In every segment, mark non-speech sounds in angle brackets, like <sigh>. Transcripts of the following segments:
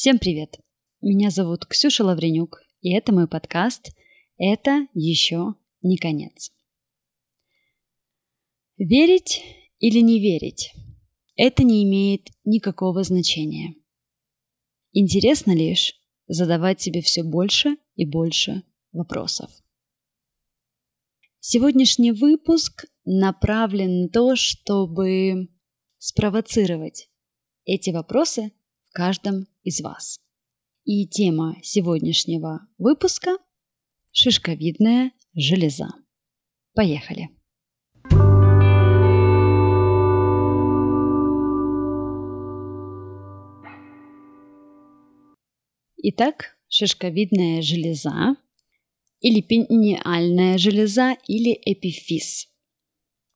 Всем привет! Меня зовут Ксюша Лавренюк, и это мой подкаст «Это еще не конец». Верить или не верить – это не имеет никакого значения. Интересно лишь задавать себе все больше и больше вопросов. Сегодняшний выпуск направлен на то, чтобы спровоцировать эти вопросы в каждом из вас. И тема сегодняшнего выпуска – шишковидная железа. Поехали! Итак, шишковидная железа или пениальная железа или эпифиз.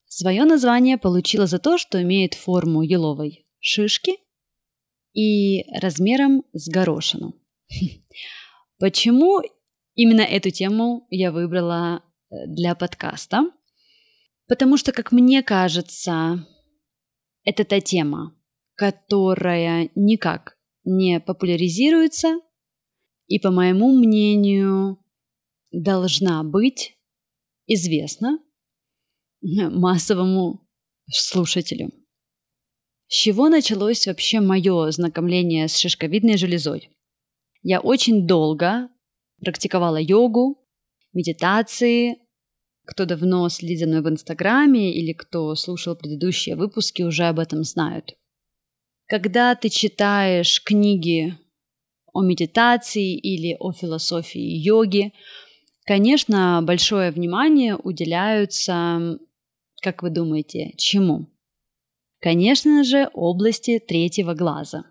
Свое название получила за то, что имеет форму еловой шишки и размером с горошину. Почему именно эту тему я выбрала э, для подкаста? Потому что, как мне кажется, это та тема, которая никак не популяризируется и, по моему мнению, должна быть известна <laughs> массовому слушателю. С чего началось вообще мое знакомление с шишковидной железой? Я очень долго практиковала йогу, медитации. Кто давно следит за мной в Инстаграме или кто слушал предыдущие выпуски, уже об этом знают. Когда ты читаешь книги о медитации или о философии йоги, конечно, большое внимание уделяются, как вы думаете, чему? Конечно же, области третьего глаза.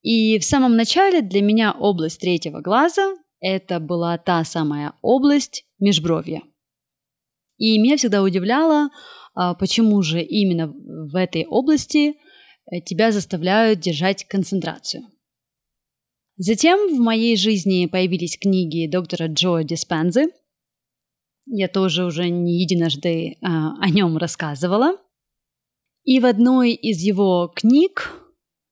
И в самом начале для меня область третьего глаза – это была та самая область межбровья. И меня всегда удивляло, а, почему же именно в этой области э, тебя заставляют держать концентрацию. Затем в моей жизни появились книги доктора Джо Диспензы. Я тоже уже не единожды а, о нем рассказывала. И в одной из его книг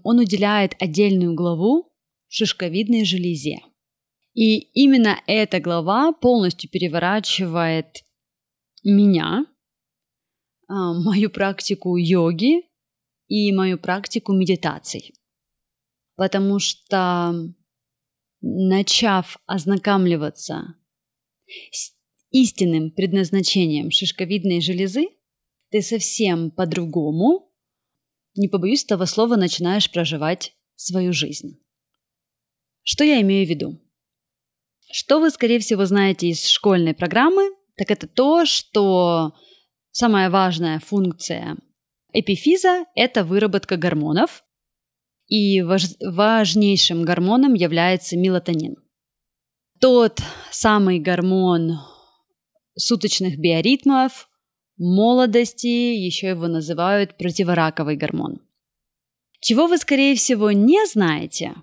он уделяет отдельную главу шишковидной железе. И именно эта глава полностью переворачивает меня, а, мою практику йоги и мою практику медитаций. Потому что, начав ознакомливаться с истинным предназначением шишковидной железы, ты совсем по-другому, не побоюсь этого слова, начинаешь проживать свою жизнь. Что я имею в виду? Что вы, скорее всего, знаете из школьной программы, так это то, что самая важная функция эпифиза – это выработка гормонов, и важ- важнейшим гормоном является мелатонин. Тот самый гормон суточных биоритмов, молодости, еще его называют противораковый гормон. Чего вы, скорее всего, не знаете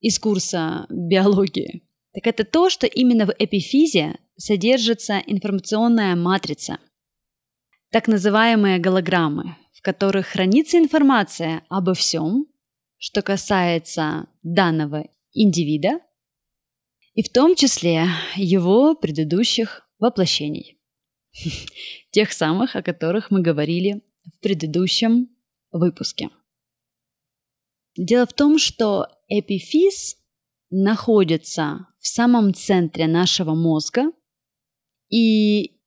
из курса биологии, так это то, что именно в эпифизе содержится информационная матрица, так называемые голограммы, в которых хранится информация обо всем, что касается данного индивида, и в том числе его предыдущих воплощений. <laughs> Тех самых, о которых мы говорили в предыдущем выпуске. Дело в том, что эпифиз находится в самом центре нашего мозга. И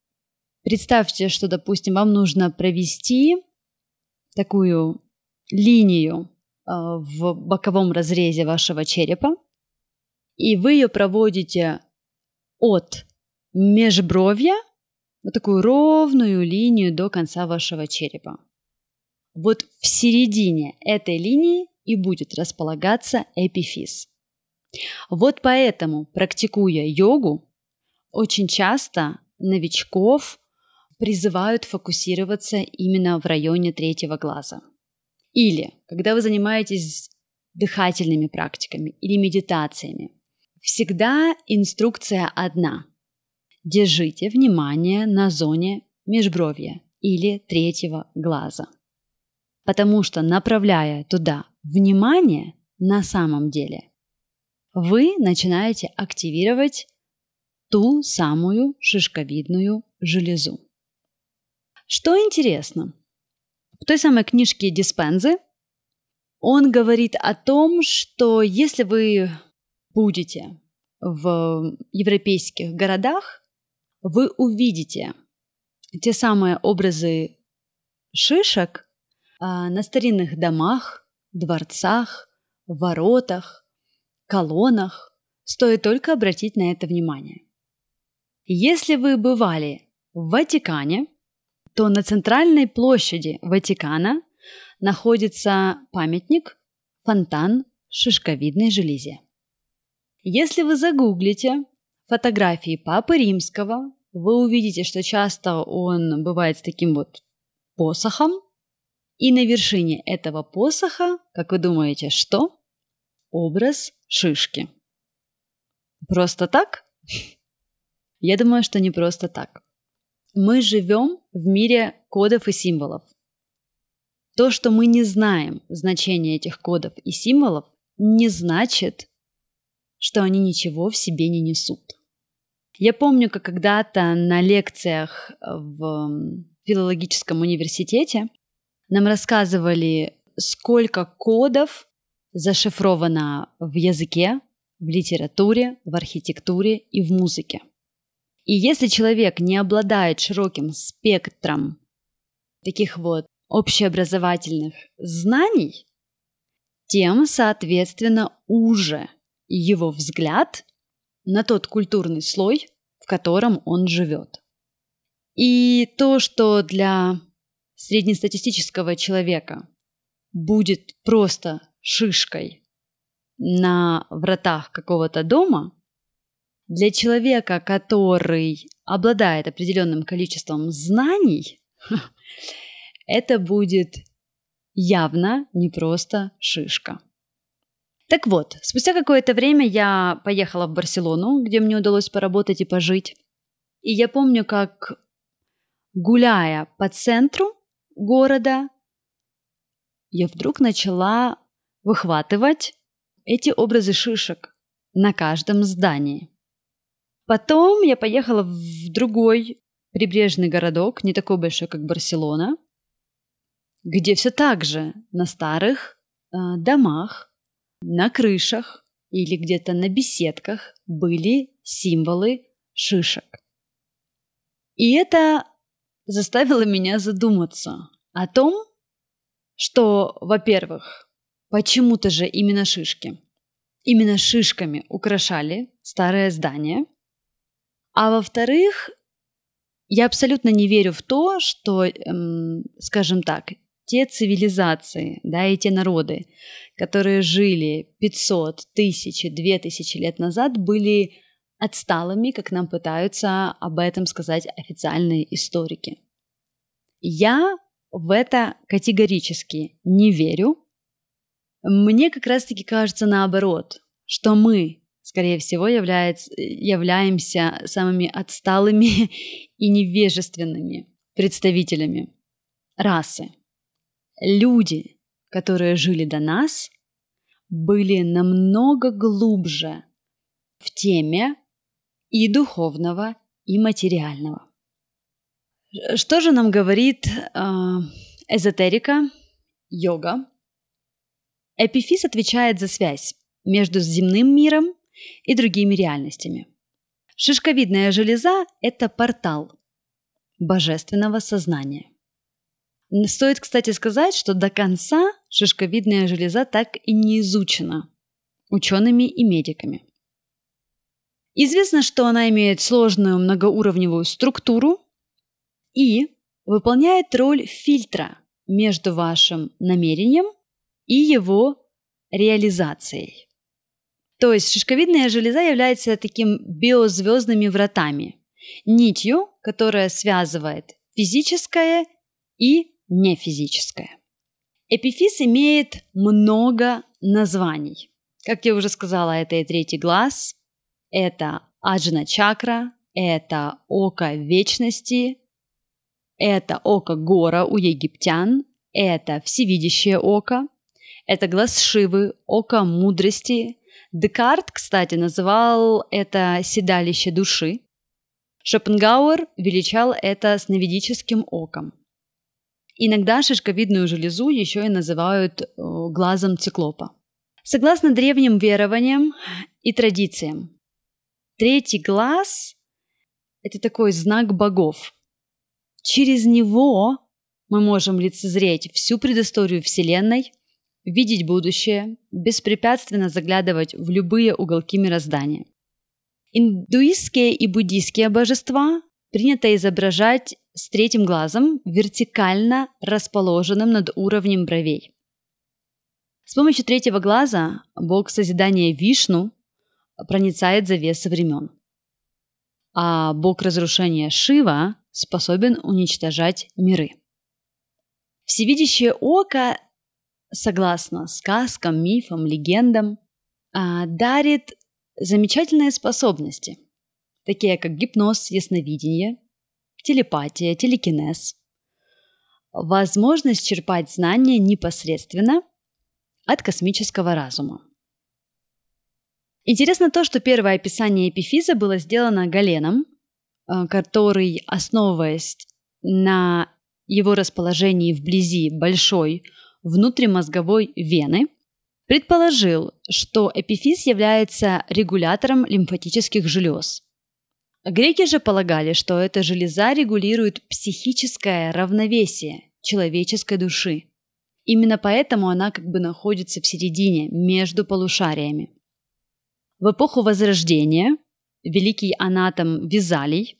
представьте, что, допустим, вам нужно провести такую линию э, в боковом разрезе вашего черепа, и вы ее проводите от межбровья вот такую ровную линию до конца вашего черепа. Вот в середине этой линии и будет располагаться эпифиз. Вот поэтому, практикуя йогу, очень часто новичков призывают фокусироваться именно в районе третьего глаза. Или, когда вы занимаетесь дыхательными практиками или медитациями, всегда инструкция одна – Держите внимание на зоне межбровья или третьего глаза. Потому что направляя туда внимание, на самом деле? Вы начинаете активировать ту самую шишковидную железу. Что интересно, в той самой книжке Диспензы он говорит о том, что если вы будете в европейских городах, вы увидите те самые образы шишек а, на старинных домах, дворцах, воротах, колоннах. Стоит только обратить на это внимание. Если вы бывали в Ватикане, то на центральной площади Ватикана находится памятник фонтан шишковидной железе. Если вы загуглите фотографии Папы Римского, вы увидите, что часто он бывает с таким вот посохом, и на вершине этого посоха, как вы думаете, что? Образ шишки. Просто так? <laughs> Я думаю, что не просто так. Мы живем в мире кодов и символов. То, что мы не знаем значение этих кодов и символов, не значит, что они ничего в себе не несут. Я помню, как когда-то на лекциях в филологическом университете нам рассказывали, сколько кодов зашифровано в языке, в литературе, в архитектуре и в музыке. И если человек не обладает широким спектром таких вот общеобразовательных знаний, тем, соответственно, уже его взгляд на тот культурный слой, в котором он живет. И то, что для среднестатистического человека будет просто шишкой на вратах какого-то дома, для человека, который обладает определенным количеством знаний, <laughs> это будет явно не просто шишка. Так вот, спустя какое-то время я поехала в Барселону, где мне удалось поработать и пожить. И я помню, как гуляя по центру города, я вдруг начала выхватывать эти образы шишек на каждом здании. Потом я поехала в другой прибрежный городок, не такой большой, как Барселона, где все так же на старых э, домах, на крышах или где-то на беседках были символы шишек. И это заставило меня задуматься о том, что, во-первых, почему-то же именно шишки. Именно шишками украшали старое здание – а во-вторых, я абсолютно не верю в то, что, эм, скажем так, те цивилизации, да, и те народы, которые жили 500, 1000, 2000 лет назад, были отсталыми, как нам пытаются об этом сказать официальные историки. Я в это категорически не верю. Мне как раз-таки кажется наоборот, что мы, скорее всего, является, являемся самыми отсталыми <laughs> и невежественными представителями расы. Люди, которые жили до нас, были намного глубже в теме и духовного, и материального. Что же нам говорит э, эзотерика, йога? Эпифиз отвечает за связь между земным миром и другими реальностями. Шишковидная железа – это портал божественного сознания. Стоит, кстати, сказать, что до конца шишковидная железа так и не изучена учеными и медиками. Известно, что она имеет сложную многоуровневую структуру и выполняет роль фильтра между вашим намерением и его реализацией. То есть шишковидная железа является таким биозвездными вратами, нитью, которая связывает физическое и нефизическое. Эпифиз имеет много названий. Как я уже сказала, это и третий глаз, это аджна чакра, это око вечности, это око гора у египтян, это всевидящее око, Это глаз Шивы, око мудрости. Декарт, кстати, называл это седалище души. Шопенгауэр величал это сновидическим оком. Иногда шишковидную железу еще и называют э, глазом циклопа. Согласно древним верованиям и традициям, третий глаз – это такой знак богов. Через него мы можем лицезреть всю предысторию Вселенной, видеть будущее, беспрепятственно заглядывать в любые уголки мироздания. Индуистские и буддийские божества принято изображать с третьим глазом, вертикально расположенным над уровнем бровей. С помощью третьего глаза бог созидания Вишну проницает завесы времен. А бог разрушения Шива способен уничтожать миры. Всевидящее око, согласно сказкам, мифам, легендам, а, дарит замечательные способности, такие как гипноз, ясновидение, телепатия, телекинез, возможность черпать знания непосредственно от космического разума. Интересно то, что первое описание эпифиза было сделано Галеном, э, который, основываясь на его расположении вблизи большой внутримозговой вены, предположил, что эпифиз является регулятором лимфатических желез. Греки же полагали, что эта железа регулирует психическое равновесие человеческой души. Именно поэтому она как бы находится в середине, между полушариями. В эпоху Возрождения великий анатом Визалий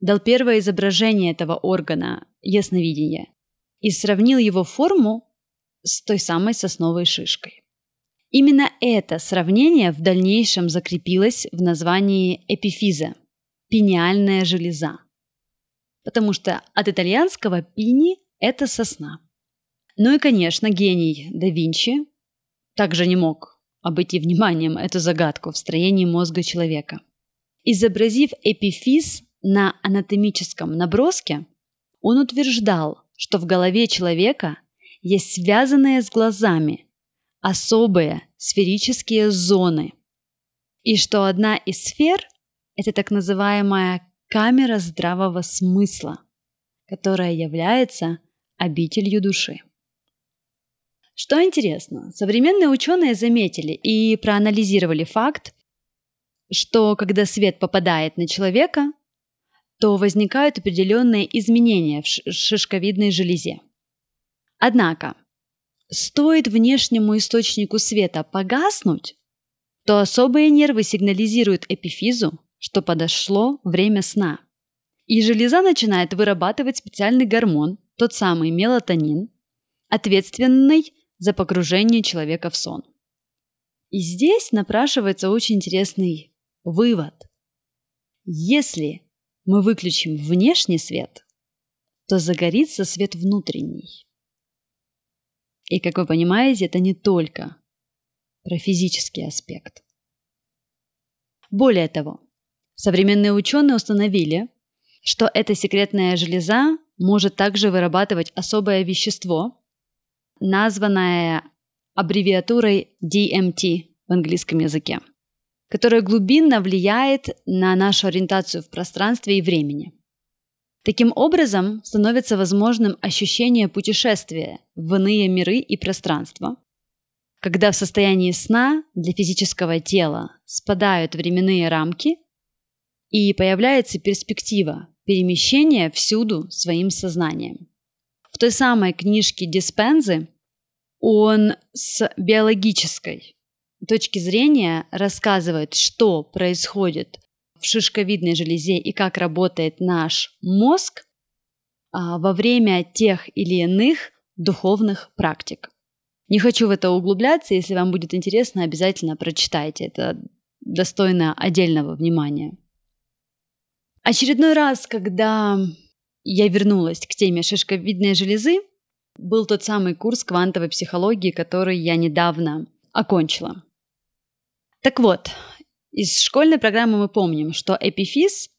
дал первое изображение этого органа ясновидения и сравнил его форму с той самой сосновой шишкой. Именно это сравнение в дальнейшем закрепилось в названии эпифиза – пениальная железа. Потому что от итальянского пини – это сосна. Ну и, конечно, гений да Винчи также не мог обойти вниманием эту загадку в строении мозга человека. Изобразив эпифиз на анатомическом наброске, он утверждал, что в голове человека есть связанные с глазами особые сферические зоны, и что одна из сфер – это так называемая камера здравого смысла, которая является обителью души. Что интересно, современные ученые заметили и проанализировали факт, что когда свет попадает на человека, то возникают определенные изменения в шишковидной железе. Однако, стоит внешнему источнику света погаснуть, то особые нервы сигнализируют эпифизу, что подошло время сна. И железа начинает вырабатывать специальный гормон, тот самый мелатонин, ответственный за погружение человека в сон. И здесь напрашивается очень интересный вывод. Если мы выключим внешний свет, то загорится свет внутренний. И, как вы понимаете, это не только про физический аспект. Более того, современные ученые установили, что эта секретная железа может также вырабатывать особое вещество, названное аббревиатурой DMT в английском языке, которое глубинно влияет на нашу ориентацию в пространстве и времени. Таким образом, становится возможным ощущение путешествия в иные миры и пространства, когда в состоянии сна для физического тела спадают временные рамки и появляется перспектива перемещения всюду своим сознанием. В той самой книжке Диспензы он с биологической точки зрения рассказывает, что происходит в шишковидной железе и как работает наш мозг а, во время тех или иных духовных практик. Не хочу в это углубляться, если вам будет интересно, обязательно прочитайте. Это достойно отдельного внимания. Очередной раз, когда я вернулась к теме шишковидной железы, был тот самый курс квантовой психологии, который я недавно окончила. Так вот, из школьной программы мы помним, что эпифиз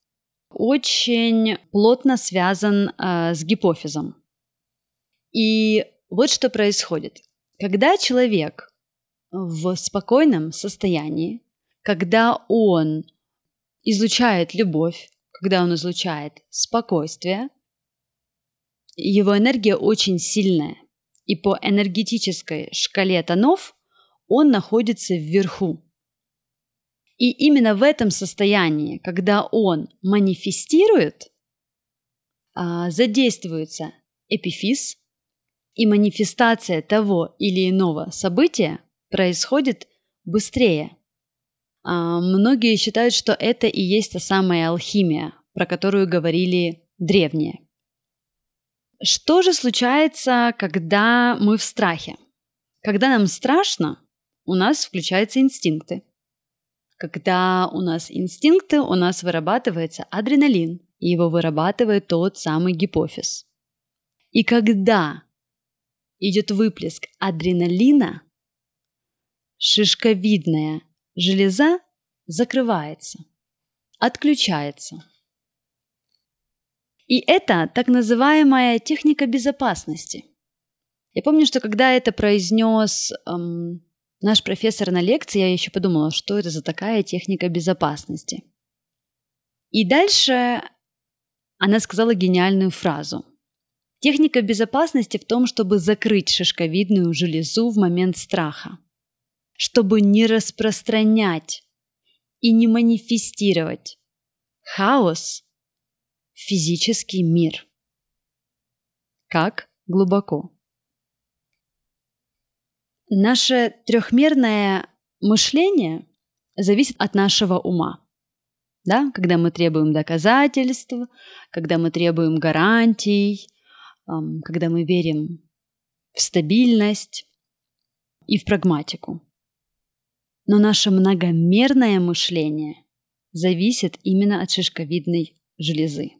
очень плотно связан э, с гипофизом. И вот что происходит. Когда человек в спокойном состоянии, когда он излучает любовь, когда он излучает спокойствие, его энергия очень сильная. И по энергетической шкале тонов он находится вверху. И именно в этом состоянии, когда он манифестирует, а, задействуется эпифиз, и манифестация того или иного события происходит быстрее. А, многие считают, что это и есть та самая алхимия, про которую говорили древние. Что же случается, когда мы в страхе? Когда нам страшно, у нас включаются инстинкты. Когда у нас инстинкты, у нас вырабатывается адреналин, и его вырабатывает тот самый гипофиз. И когда идет выплеск адреналина, шишковидная железа закрывается, отключается. И это так называемая техника безопасности. Я помню, что когда это произнес эм, наш профессор на лекции, я еще подумала, что это за такая техника безопасности. И дальше она сказала гениальную фразу. Техника безопасности в том, чтобы закрыть шишковидную железу в момент страха, чтобы не распространять и не манифестировать хаос в физический мир. Как глубоко? Наше трехмерное мышление зависит от нашего ума. Да? Когда мы требуем доказательств, когда мы требуем гарантий, когда мы верим в стабильность и в прагматику. Но наше многомерное мышление зависит именно от шишковидной железы,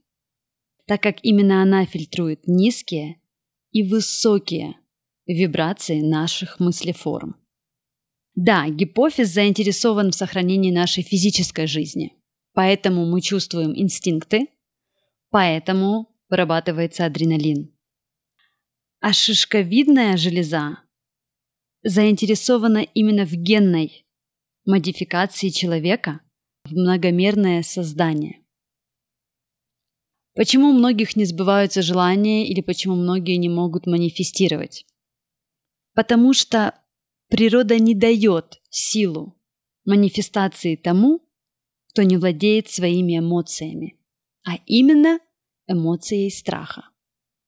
так как именно она фильтрует низкие и высокие вибрации наших мыслеформ. Да, гипофиз заинтересован в сохранении нашей физической жизни, поэтому мы чувствуем инстинкты, поэтому вырабатывается адреналин. А шишковидная железа заинтересована именно в генной модификации человека в многомерное создание. Почему у многих не сбываются желания или почему многие не могут манифестировать? Потому что природа не дает силу манифестации тому, кто не владеет своими эмоциями, а именно эмоцией страха.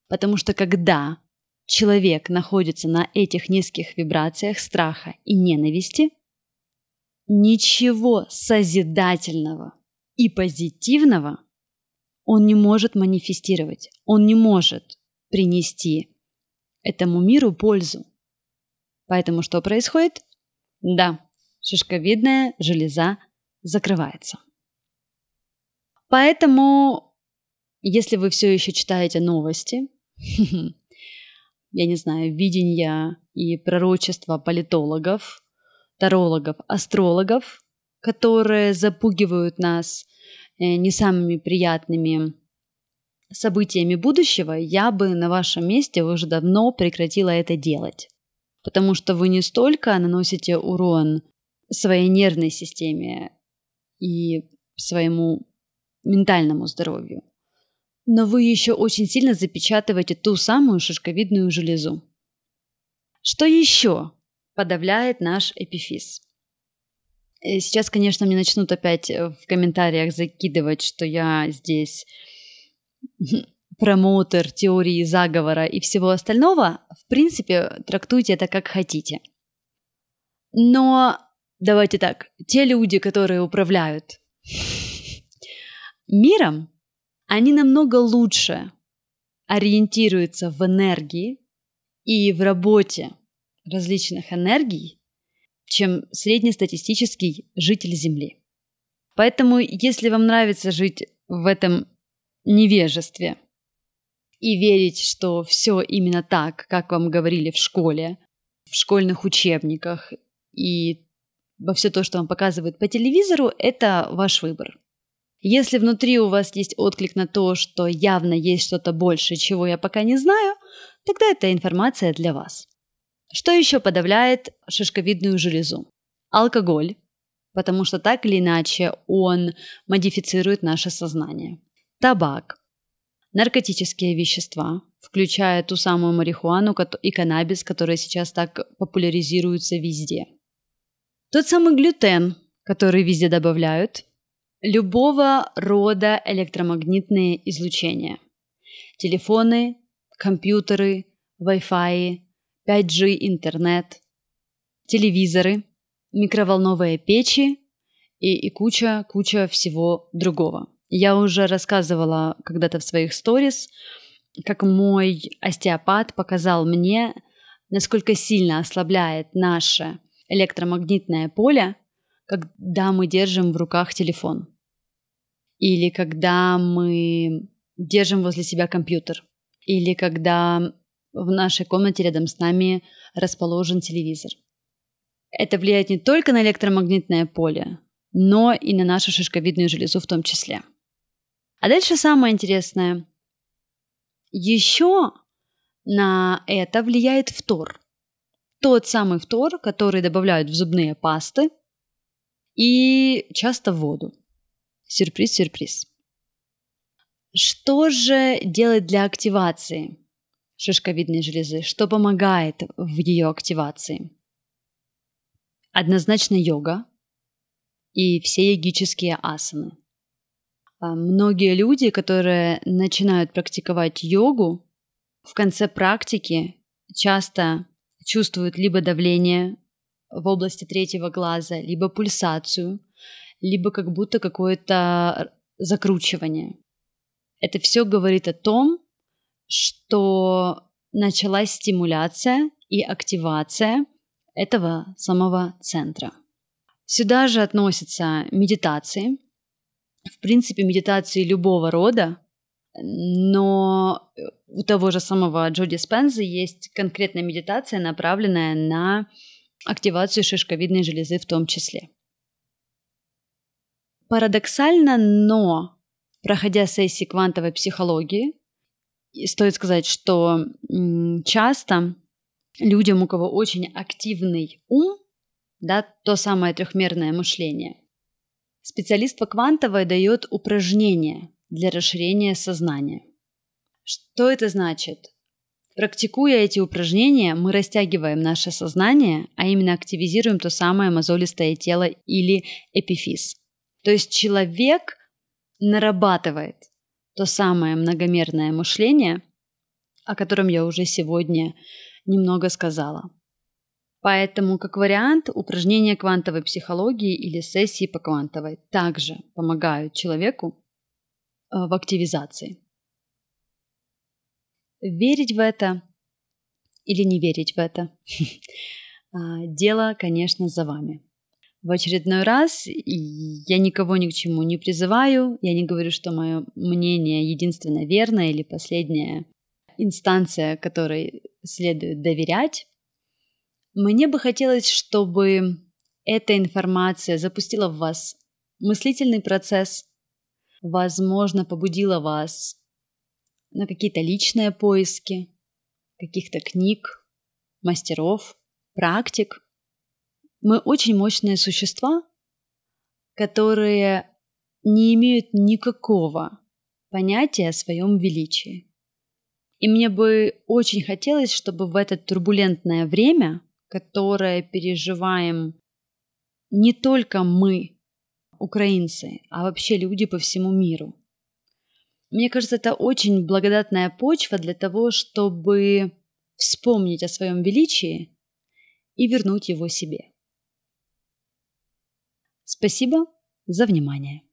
Потому что когда человек находится на этих низких вибрациях страха и ненависти, ничего созидательного и позитивного он не может манифестировать, он не может принести этому миру пользу. Поэтому что происходит? Да, шишковидная железа закрывается. Поэтому, если вы все еще читаете новости, <laughs> я не знаю, видения и пророчества политологов, тарологов, астрологов, которые запугивают нас э, не самыми приятными событиями будущего, я бы на вашем месте уже давно прекратила это делать потому что вы не столько наносите урон своей нервной системе и своему ментальному здоровью, но вы еще очень сильно запечатываете ту самую шишковидную железу. Что еще подавляет наш эпифиз? Э, сейчас, конечно, мне начнут опять в комментариях закидывать, что я здесь промоутер теории заговора и всего остального, в принципе, трактуйте это как хотите. Но давайте так, те люди, которые управляют <laughs> миром, они намного лучше ориентируются в энергии и в работе различных энергий, чем среднестатистический житель Земли. Поэтому, если вам нравится жить в этом невежестве, и верить, что все именно так, как вам говорили в школе, в школьных учебниках и во все то, что вам показывают по телевизору, это ваш выбор. Если внутри у вас есть отклик на то, что явно есть что-то большее, чего я пока не знаю, тогда это информация для вас. Что еще подавляет шишковидную железу? Алкоголь, потому что так или иначе он модифицирует наше сознание. Табак, наркотические вещества, включая ту самую марихуану и каннабис, которые сейчас так популяризируются везде. Тот самый глютен, который везде добавляют, любого рода электромагнитные излучения. Телефоны, компьютеры, Wi-Fi, 5G интернет, телевизоры, микроволновые печи и, и куча, куча всего другого. Я уже рассказывала когда-то в своих сторис, как мой остеопат показал мне, насколько сильно ослабляет наше электромагнитное поле, когда мы держим в руках телефон. Или когда мы держим возле себя компьютер. Или когда в нашей комнате рядом с нами расположен телевизор. Это влияет не только на электромагнитное поле, но и на нашу шишковидную железу в том числе. А дальше самое интересное. Еще на это влияет фтор. Тот самый фтор, который добавляют в зубные пасты и часто в воду. Сюрприз-сюрприз. Что же делать для активации шишковидной железы? Что помогает в ее активации? Однозначно йога и все йогические асаны. А, многие люди, которые начинают практиковать йогу, в конце практики часто чувствуют либо давление в области третьего глаза, либо пульсацию, либо как будто какое-то закручивание. Это все говорит о том, что началась стимуляция и активация этого самого центра. Сюда же относятся медитации, в принципе, медитации любого рода, но у того же самого Джоди Спенза есть конкретная медитация, направленная на активацию шишковидной железы в том числе. Парадоксально, но проходя сессии квантовой психологии, стоит сказать, что часто людям, у кого очень активный ум, да, то самое трехмерное мышление, специалист по квантовой дает упражнения для расширения сознания. Что это значит? Практикуя эти упражнения, мы растягиваем наше сознание, а именно активизируем то самое мозолистое тело или эпифиз. То есть человек нарабатывает то самое многомерное мышление, о котором я уже сегодня немного сказала. Поэтому, как вариант, упражнения квантовой психологии или сессии по квантовой также помогают человеку э, в активизации. Верить в это или не верить в это <laughs> а, – дело, конечно, за вами. В очередной раз я никого ни к чему не призываю, я не говорю, что мое мнение единственно верное или последняя инстанция, которой следует доверять. Мне бы хотелось, чтобы эта информация запустила в вас мыслительный процесс, возможно, побудила вас на какие-то личные поиски, каких-то книг, мастеров, практик. Мы очень мощные существа, которые не имеют никакого понятия о своем величии. И мне бы очень хотелось, чтобы в это турбулентное время, которое переживаем не только мы, украинцы, а вообще люди по всему миру. Мне кажется, это очень благодатная почва для того, чтобы вспомнить о своем величии и вернуть его себе. Спасибо за внимание.